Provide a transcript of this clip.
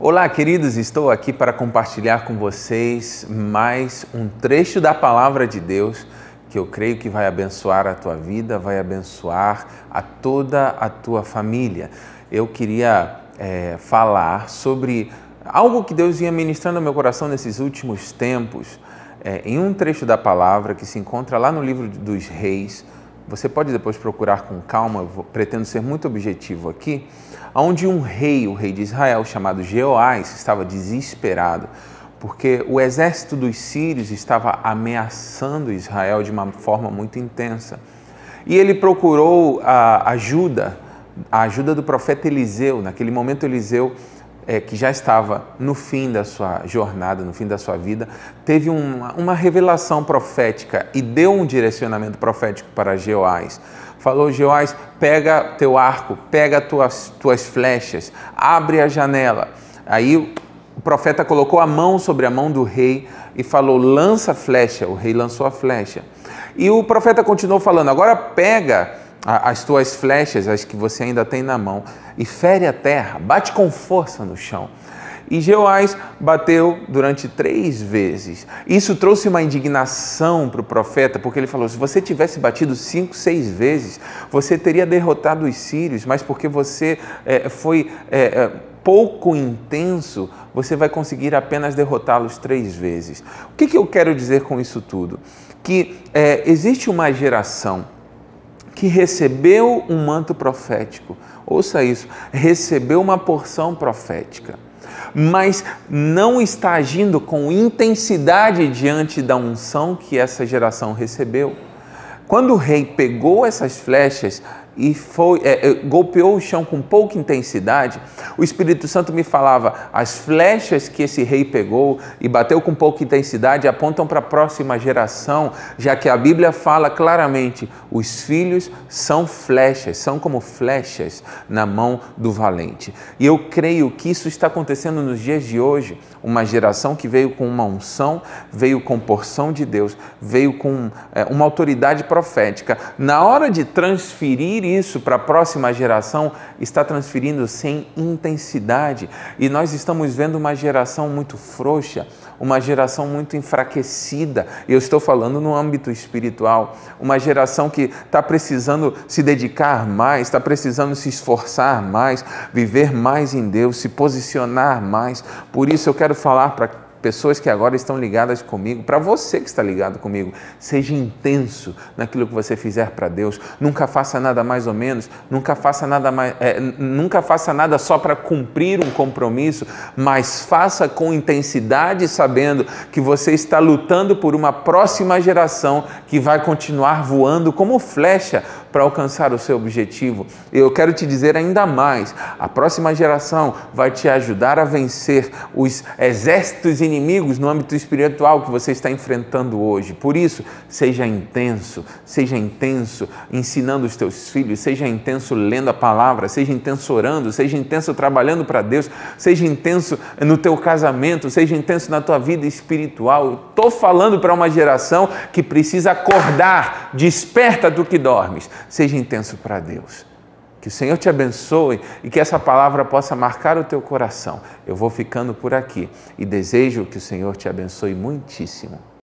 Olá, queridos, estou aqui para compartilhar com vocês mais um trecho da palavra de Deus que eu creio que vai abençoar a tua vida, vai abençoar a toda a tua família. Eu queria é, falar sobre algo que Deus vinha ministrando no meu coração nesses últimos tempos, é, em um trecho da palavra que se encontra lá no livro dos Reis. Você pode depois procurar com calma, pretendo ser muito objetivo aqui onde um rei, o rei de Israel, chamado Jeoás, estava desesperado, porque o exército dos sírios estava ameaçando Israel de uma forma muito intensa. E ele procurou a ajuda, a ajuda do profeta Eliseu. Naquele momento, Eliseu, é, que já estava no fim da sua jornada, no fim da sua vida, teve uma, uma revelação profética e deu um direcionamento profético para Jeoás falou Jeoás, pega teu arco, pega tuas, tuas flechas, abre a janela. Aí o profeta colocou a mão sobre a mão do rei e falou, lança a flecha. O rei lançou a flecha. E o profeta continuou falando, agora pega as tuas flechas, as que você ainda tem na mão, e fere a terra, bate com força no chão. E Jeoás bateu durante três vezes. Isso trouxe uma indignação para o profeta, porque ele falou: se você tivesse batido cinco, seis vezes, você teria derrotado os sírios, mas porque você é, foi é, é, pouco intenso, você vai conseguir apenas derrotá-los três vezes. O que, que, eu quero dizer com isso tudo? Que é, existe uma geração que recebeu um manto profético, ouça isso, recebeu uma porção profética mas não está agindo com intensidade diante da unção que essa geração recebeu. Quando o rei pegou essas flechas e foi, é, golpeou o chão com pouca intensidade, o Espírito Santo me falava: as flechas que esse rei pegou e bateu com pouca intensidade apontam para a próxima geração, já que a Bíblia fala claramente: os filhos são flechas, são como flechas na mão do valente. E eu creio que isso está acontecendo nos dias de hoje. Uma geração que veio com uma unção, veio com porção de Deus, veio com é, uma autoridade profética. Na hora de transferir isso para a próxima geração, está transferindo sem intensidade. E nós estamos vendo uma geração muito frouxa, uma geração muito enfraquecida. Eu estou falando no âmbito espiritual, uma geração que está precisando se dedicar mais, está precisando se esforçar mais, viver mais em Deus, se posicionar mais. Por isso eu quero falar para pessoas que agora estão ligadas comigo, para você que está ligado comigo, seja intenso naquilo que você fizer para Deus. Nunca faça nada mais ou menos, nunca faça nada mais, é, nunca faça nada só para cumprir um compromisso, mas faça com intensidade, sabendo que você está lutando por uma próxima geração que vai continuar voando como flecha para alcançar o seu objetivo. Eu quero te dizer ainda mais: a próxima geração vai te ajudar a vencer os exércitos inimigos no âmbito espiritual que você está enfrentando hoje. Por isso, seja intenso, seja intenso ensinando os teus filhos, seja intenso lendo a palavra, seja intenso orando, seja intenso trabalhando para Deus, seja intenso no teu casamento, seja intenso na tua vida espiritual. Estou falando para uma geração que precisa acordar, desperta do que dormes seja intenso para Deus. Que o Senhor te abençoe e que essa palavra possa marcar o teu coração. Eu vou ficando por aqui e desejo que o Senhor te abençoe muitíssimo.